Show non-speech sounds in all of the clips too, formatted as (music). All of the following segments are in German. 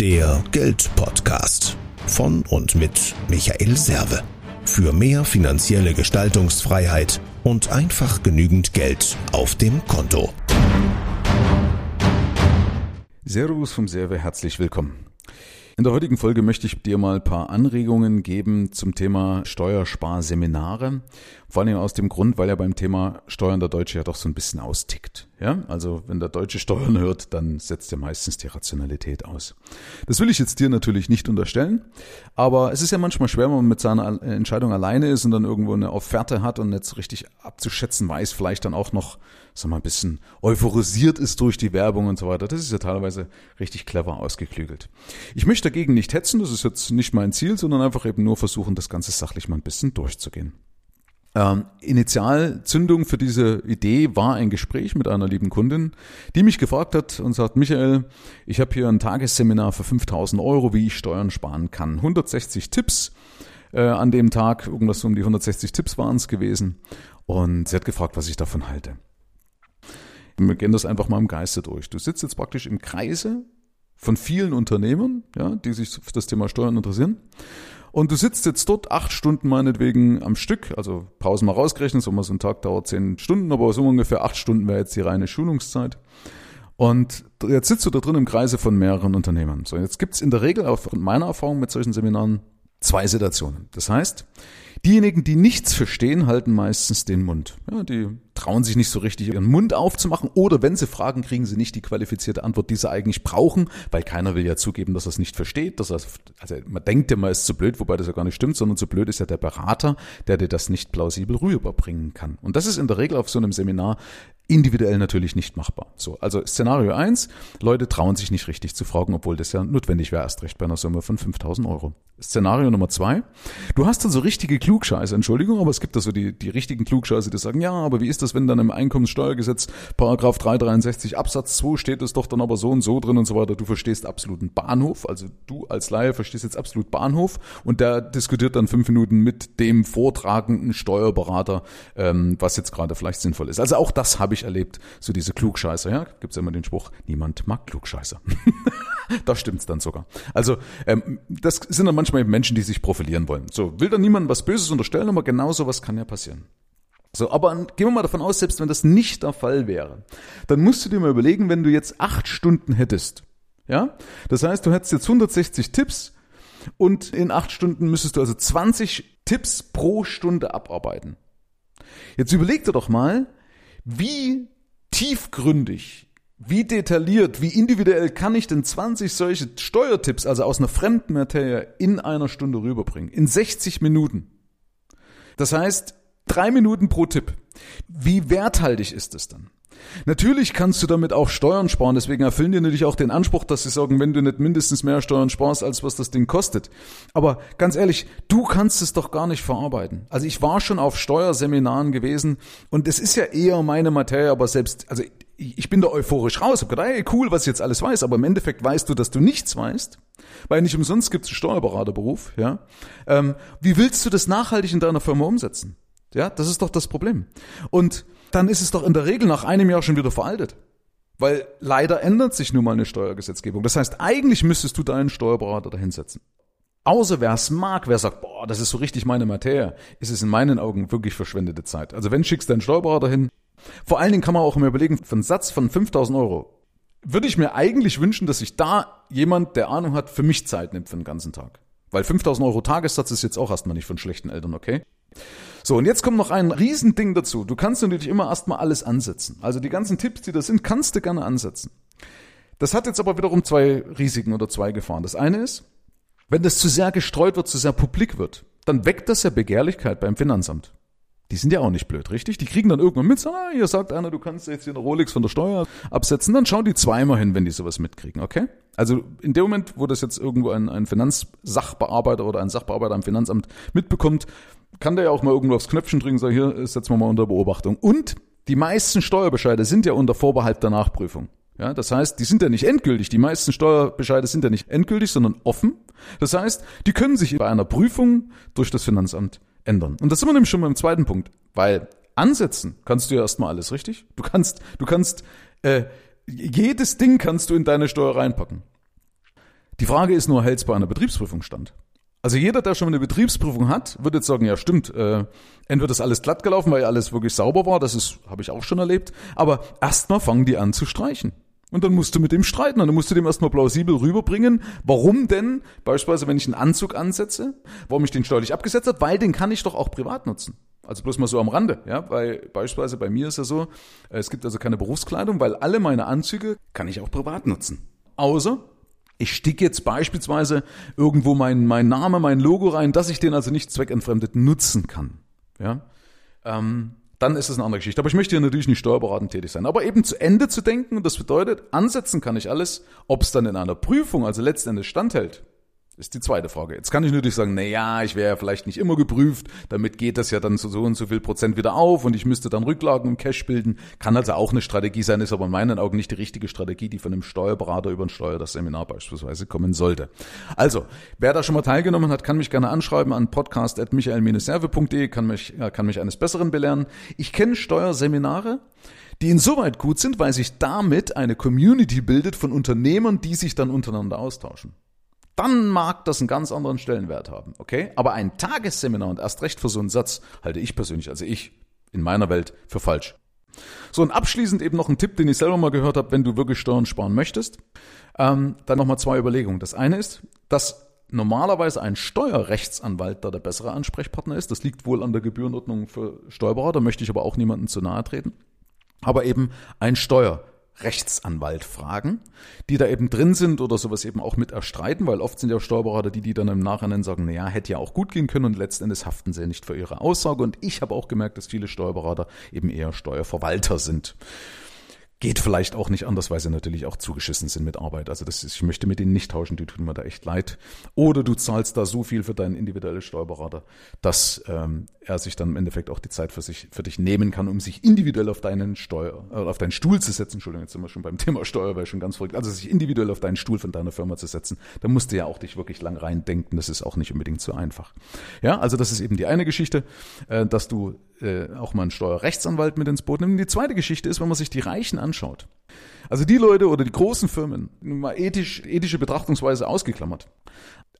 Der Geldpodcast von und mit Michael Serve. Für mehr finanzielle Gestaltungsfreiheit und einfach genügend Geld auf dem Konto. Servus vom Serve, herzlich willkommen. In der heutigen Folge möchte ich dir mal ein paar Anregungen geben zum Thema Steuersparseminare. Vor allem aus dem Grund, weil ja beim Thema Steuern der Deutsche ja doch so ein bisschen austickt. Ja, also wenn der Deutsche Steuern hört, dann setzt er meistens die Rationalität aus. Das will ich jetzt dir natürlich nicht unterstellen, aber es ist ja manchmal schwer, wenn man mit seiner Entscheidung alleine ist und dann irgendwo eine Offerte hat und jetzt richtig abzuschätzen weiß, vielleicht dann auch noch, sag mal, ein bisschen euphorisiert ist durch die Werbung und so weiter. Das ist ja teilweise richtig clever ausgeklügelt. Ich möchte dagegen nicht hetzen, das ist jetzt nicht mein Ziel, sondern einfach eben nur versuchen, das Ganze sachlich mal ein bisschen durchzugehen. Ähm, Initialzündung für diese Idee war ein Gespräch mit einer lieben Kundin, die mich gefragt hat und sagt, Michael, ich habe hier ein Tagesseminar für 5000 Euro, wie ich Steuern sparen kann. 160 Tipps äh, an dem Tag, irgendwas um die 160 Tipps waren es gewesen. Und sie hat gefragt, was ich davon halte. Wir gehen das einfach mal im Geiste durch. Du sitzt jetzt praktisch im Kreise von vielen Unternehmern, ja, die sich für das Thema Steuern interessieren. Und du sitzt jetzt dort acht Stunden meinetwegen am Stück, also Pausen mal rausgerechnet, so mal so ein Tag dauert zehn Stunden, aber so ungefähr acht Stunden wäre jetzt die reine Schulungszeit. Und jetzt sitzt du da drin im Kreise von mehreren Unternehmern. So, jetzt gibt's in der Regel, von meiner Erfahrung mit solchen Seminaren, zwei Situationen. Das heißt, diejenigen, die nichts verstehen, halten meistens den Mund. Ja, die trauen sich nicht so richtig ihren Mund aufzumachen oder wenn sie fragen, kriegen sie nicht die qualifizierte Antwort, die sie eigentlich brauchen, weil keiner will ja zugeben, dass er es nicht versteht, dass er, also man denkt immer, es ist zu blöd, wobei das ja gar nicht stimmt, sondern zu blöd ist ja der Berater, der dir das nicht plausibel rüberbringen kann. Und das ist in der Regel auf so einem Seminar individuell natürlich nicht machbar. So, also Szenario eins: Leute trauen sich nicht richtig zu fragen, obwohl das ja notwendig wäre, erst recht bei einer Summe von 5000 Euro. Szenario Nummer zwei: Du hast dann so richtige Klugscheiße, Entschuldigung, aber es gibt da so die, die richtigen Klugscheiße, die sagen, ja, aber wie ist das das, wenn dann im Einkommenssteuergesetz Paragraph 363 Absatz 2 steht es doch dann aber so und so drin und so weiter. Du verstehst absoluten Bahnhof, also du als Laie verstehst jetzt absolut Bahnhof und der diskutiert dann fünf Minuten mit dem vortragenden Steuerberater, ähm, was jetzt gerade vielleicht sinnvoll ist. Also auch das habe ich erlebt, so diese Klugscheißer, ja, gibt's ja immer den Spruch, niemand mag Klugscheißer. (laughs) da stimmt's dann sogar. Also ähm, das sind dann manchmal Menschen, die sich profilieren wollen. So, will da niemand was Böses unterstellen, aber genau sowas kann ja passieren. So, aber gehen wir mal davon aus, selbst wenn das nicht der Fall wäre, dann musst du dir mal überlegen, wenn du jetzt acht Stunden hättest, ja, das heißt, du hättest jetzt 160 Tipps und in acht Stunden müsstest du also 20 Tipps pro Stunde abarbeiten. Jetzt überleg dir doch mal, wie tiefgründig, wie detailliert, wie individuell kann ich denn 20 solche Steuertipps, also aus einer fremden Materie, in einer Stunde rüberbringen? In 60 Minuten. Das heißt, Drei Minuten pro Tipp. Wie werthaltig ist es dann? Natürlich kannst du damit auch Steuern sparen, deswegen erfüllen die natürlich auch den Anspruch, dass sie sagen, wenn du nicht mindestens mehr Steuern sparst, als was das Ding kostet. Aber ganz ehrlich, du kannst es doch gar nicht verarbeiten. Also ich war schon auf Steuerseminaren gewesen und es ist ja eher meine Materie, aber selbst, also ich bin da euphorisch raus, hab gedacht, hey, cool, was ich jetzt alles weiß, aber im Endeffekt weißt du, dass du nichts weißt, weil nicht umsonst gibt es einen Steuerberaterberuf, ja. Ähm, wie willst du das nachhaltig in deiner Firma umsetzen? Ja, das ist doch das Problem. Und dann ist es doch in der Regel nach einem Jahr schon wieder veraltet. Weil leider ändert sich nun mal eine Steuergesetzgebung. Das heißt, eigentlich müsstest du deinen Steuerberater dahinsetzen. Außer wer es mag, wer sagt, boah, das ist so richtig meine Materie, ist es in meinen Augen wirklich verschwendete Zeit. Also wenn schickst du deinen Steuerberater hin, vor allen Dingen kann man auch immer überlegen, für einen Satz von 5000 Euro, würde ich mir eigentlich wünschen, dass sich da jemand, der Ahnung hat, für mich Zeit nimmt für den ganzen Tag. Weil 5000 Euro Tagessatz ist jetzt auch erstmal nicht von schlechten Eltern, okay? So, und jetzt kommt noch ein Riesending dazu. Du kannst natürlich immer erstmal alles ansetzen. Also die ganzen Tipps, die da sind, kannst du gerne ansetzen. Das hat jetzt aber wiederum zwei Risiken oder zwei Gefahren. Das eine ist, wenn das zu sehr gestreut wird, zu sehr publik wird, dann weckt das ja Begehrlichkeit beim Finanzamt. Die sind ja auch nicht blöd, richtig? Die kriegen dann irgendwann mit, ah, hier sagt einer, du kannst jetzt hier eine Rolex von der Steuer absetzen, dann schauen die zweimal hin, wenn die sowas mitkriegen, okay? Also in dem Moment, wo das jetzt irgendwo ein, ein Finanzsachbearbeiter oder ein Sachbearbeiter am Finanzamt mitbekommt, kann der ja auch mal irgendwo aufs Knöpfchen drücken und sagen, hier, setzen wir mal unter Beobachtung. Und die meisten Steuerbescheide sind ja unter Vorbehalt der Nachprüfung. Ja, das heißt, die sind ja nicht endgültig. Die meisten Steuerbescheide sind ja nicht endgültig, sondern offen. Das heißt, die können sich bei einer Prüfung durch das Finanzamt ändern. Und das sind wir nämlich schon beim zweiten Punkt, weil ansetzen kannst du ja erstmal alles, richtig? Du kannst, du kannst, äh, jedes Ding kannst du in deine Steuer reinpacken. Die Frage ist nur, hält es bei einer Betriebsprüfung stand? Also jeder, der schon eine Betriebsprüfung hat, wird jetzt sagen, ja stimmt, äh, entweder ist alles glatt gelaufen, weil alles wirklich sauber war, das ist, habe ich auch schon erlebt, aber erstmal fangen die an zu streichen. Und dann musst du mit dem streiten. Und dann musst du dem erstmal plausibel rüberbringen, warum denn, beispielsweise, wenn ich einen Anzug ansetze, warum ich den steuerlich abgesetzt habe, weil den kann ich doch auch privat nutzen. Also bloß mal so am Rande, ja, weil beispielsweise bei mir ist ja so, äh, es gibt also keine Berufskleidung, weil alle meine Anzüge kann ich auch privat nutzen. Außer ich sticke jetzt beispielsweise irgendwo mein, mein Name, mein Logo rein, dass ich den also nicht zweckentfremdet nutzen kann. Ja, ähm, dann ist es eine andere Geschichte. Aber ich möchte ja natürlich nicht steuerberatend tätig sein. Aber eben zu Ende zu denken, das bedeutet, ansetzen kann ich alles, ob es dann in einer Prüfung, also letztendlich standhält, ist die zweite Frage. Jetzt kann ich natürlich sagen, na ja, ich wäre ja vielleicht nicht immer geprüft, damit geht das ja dann so, so und so viel Prozent wieder auf und ich müsste dann Rücklagen im Cash bilden. Kann also auch eine Strategie sein, ist aber in meinen Augen nicht die richtige Strategie, die von einem Steuerberater über ein Steuerseminar beispielsweise kommen sollte. Also, wer da schon mal teilgenommen hat, kann mich gerne anschreiben an podcast.michael-serve.de, kann mich, kann mich eines Besseren belehren. Ich kenne Steuerseminare, die insoweit gut sind, weil sich damit eine Community bildet von Unternehmern, die sich dann untereinander austauschen dann mag das einen ganz anderen Stellenwert haben, okay? Aber ein Tagesseminar und erst recht für so einen Satz halte ich persönlich, also ich in meiner Welt, für falsch. So, und abschließend eben noch ein Tipp, den ich selber mal gehört habe, wenn du wirklich Steuern sparen möchtest. Ähm, dann nochmal zwei Überlegungen. Das eine ist, dass normalerweise ein Steuerrechtsanwalt da der bessere Ansprechpartner ist. Das liegt wohl an der Gebührenordnung für Steuerberater, möchte ich aber auch niemandem zu nahe treten. Aber eben ein Steuer Rechtsanwalt fragen, die da eben drin sind oder sowas eben auch mit erstreiten, weil oft sind ja Steuerberater die, die dann im Nachhinein sagen, na ja, hätte ja auch gut gehen können und letztendlich haften sie nicht für ihre Aussage. Und ich habe auch gemerkt, dass viele Steuerberater eben eher Steuerverwalter sind. Geht vielleicht auch nicht anders, weil sie natürlich auch zugeschissen sind mit Arbeit. Also das ist, ich möchte mit denen nicht tauschen, die tun mir da echt leid. Oder du zahlst da so viel für deinen individuellen Steuerberater, dass ähm, er sich dann im Endeffekt auch die Zeit für sich für dich nehmen kann, um sich individuell auf deinen Steuer, äh, auf deinen Stuhl zu setzen. Entschuldigung, jetzt sind wir schon beim (laughs) Thema Steuer, weil schon ganz verrückt. Also sich individuell auf deinen Stuhl von deiner Firma zu setzen, da musst du ja auch dich wirklich lang reindenken. Das ist auch nicht unbedingt so einfach. Ja, also das ist eben die eine Geschichte, äh, dass du äh, auch mal einen Steuerrechtsanwalt mit ins Boot nimmst. Die zweite Geschichte ist, wenn man sich die Reichen anschaut. Also die Leute oder die großen Firmen, mal ethisch, ethische Betrachtungsweise ausgeklammert.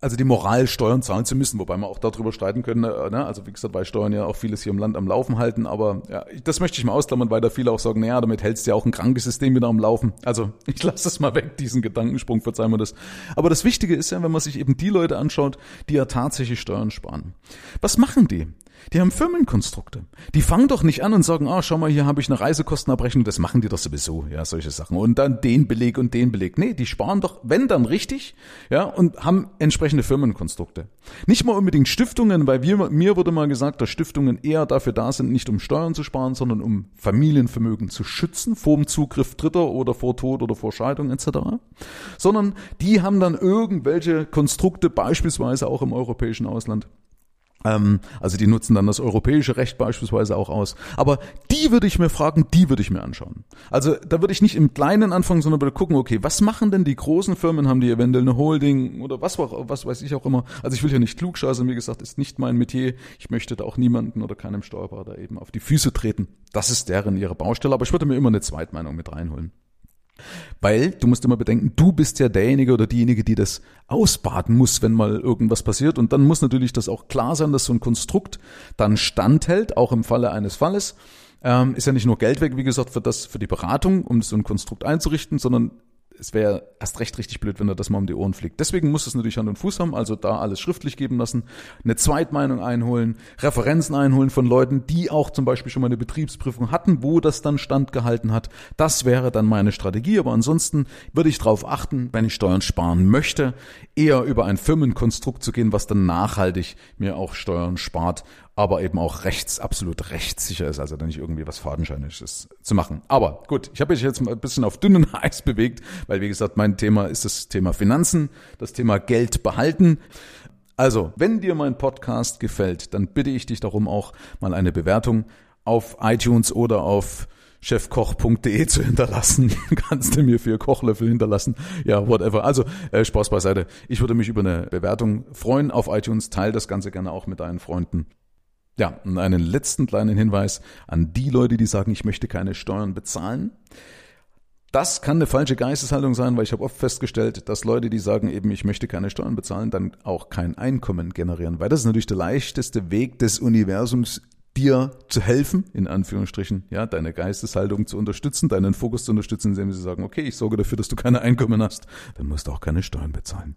Also die Moral, Steuern zahlen zu müssen, wobei wir auch darüber streiten können. Äh, ne? Also wie gesagt, weil Steuern ja auch vieles hier im Land am Laufen halten. Aber ja, das möchte ich mal ausklammern, weil da viele auch sagen, naja, damit hältst du ja auch ein krankes System wieder am Laufen. Also (laughs) ich lasse das mal weg, diesen Gedankensprung, verzeih mir das. Aber das Wichtige ist ja, wenn man sich eben die Leute anschaut, die ja tatsächlich Steuern sparen. Was machen die? Die haben Firmenkonstrukte. Die fangen doch nicht an und sagen, ah, schau mal, hier habe ich eine Reisekostenabrechnung, das machen die doch sowieso, ja, solche Sachen. Und dann den Beleg und den Beleg. Nee, die sparen doch, wenn dann richtig, ja, und haben entsprechende Firmenkonstrukte. Nicht mal unbedingt Stiftungen, weil wir, mir wurde mal gesagt, dass Stiftungen eher dafür da sind, nicht um Steuern zu sparen, sondern um Familienvermögen zu schützen, vor dem Zugriff Dritter oder vor Tod oder vor Scheidung etc. Sondern die haben dann irgendwelche Konstrukte, beispielsweise auch im europäischen Ausland, also die nutzen dann das europäische Recht beispielsweise auch aus. Aber die würde ich mir fragen, die würde ich mir anschauen. Also da würde ich nicht im Kleinen anfangen, sondern würde gucken, okay, was machen denn die großen Firmen? Haben die eventuell eine Holding oder was, was weiß ich auch immer. Also ich will hier nicht klugscheißen, wie gesagt, ist nicht mein Metier. Ich möchte da auch niemanden oder keinem Steuerberater eben auf die Füße treten. Das ist deren ihre Baustelle, aber ich würde mir immer eine Zweitmeinung mit reinholen. Weil, du musst immer bedenken, du bist ja derjenige oder diejenige, die das ausbaden muss, wenn mal irgendwas passiert. Und dann muss natürlich das auch klar sein, dass so ein Konstrukt dann standhält, auch im Falle eines Falles. Ähm, ist ja nicht nur Geld weg, wie gesagt, für das, für die Beratung, um so ein Konstrukt einzurichten, sondern es wäre erst recht richtig blöd, wenn er das mal um die Ohren fliegt. Deswegen muss es natürlich Hand und Fuß haben, also da alles schriftlich geben lassen, eine Zweitmeinung einholen, Referenzen einholen von Leuten, die auch zum Beispiel schon mal eine Betriebsprüfung hatten, wo das dann standgehalten hat. Das wäre dann meine Strategie, aber ansonsten würde ich darauf achten, wenn ich Steuern sparen möchte, eher über ein Firmenkonstrukt zu gehen, was dann nachhaltig mir auch Steuern spart aber eben auch rechts, absolut rechtssicher ist, also da nicht irgendwie was Fadenscheiniges zu machen. Aber gut, ich habe mich jetzt mal ein bisschen auf dünnen (laughs) Eis bewegt, weil wie gesagt, mein Thema ist das Thema Finanzen, das Thema Geld behalten. Also, wenn dir mein Podcast gefällt, dann bitte ich dich darum auch mal eine Bewertung auf iTunes oder auf chefkoch.de zu hinterlassen. (laughs) Kannst du mir vier Kochlöffel hinterlassen. Ja, whatever. Also äh, Spaß beiseite. Ich würde mich über eine Bewertung freuen auf iTunes. Teil das Ganze gerne auch mit deinen Freunden. Ja, und einen letzten kleinen Hinweis an die Leute, die sagen, ich möchte keine Steuern bezahlen. Das kann eine falsche Geisteshaltung sein, weil ich habe oft festgestellt, dass Leute, die sagen eben, ich möchte keine Steuern bezahlen, dann auch kein Einkommen generieren, weil das ist natürlich der leichteste Weg des Universums, dir zu helfen, in Anführungsstrichen, ja, deine Geisteshaltung zu unterstützen, deinen Fokus zu unterstützen, indem sie sagen, okay, ich sorge dafür, dass du keine Einkommen hast, dann musst du auch keine Steuern bezahlen.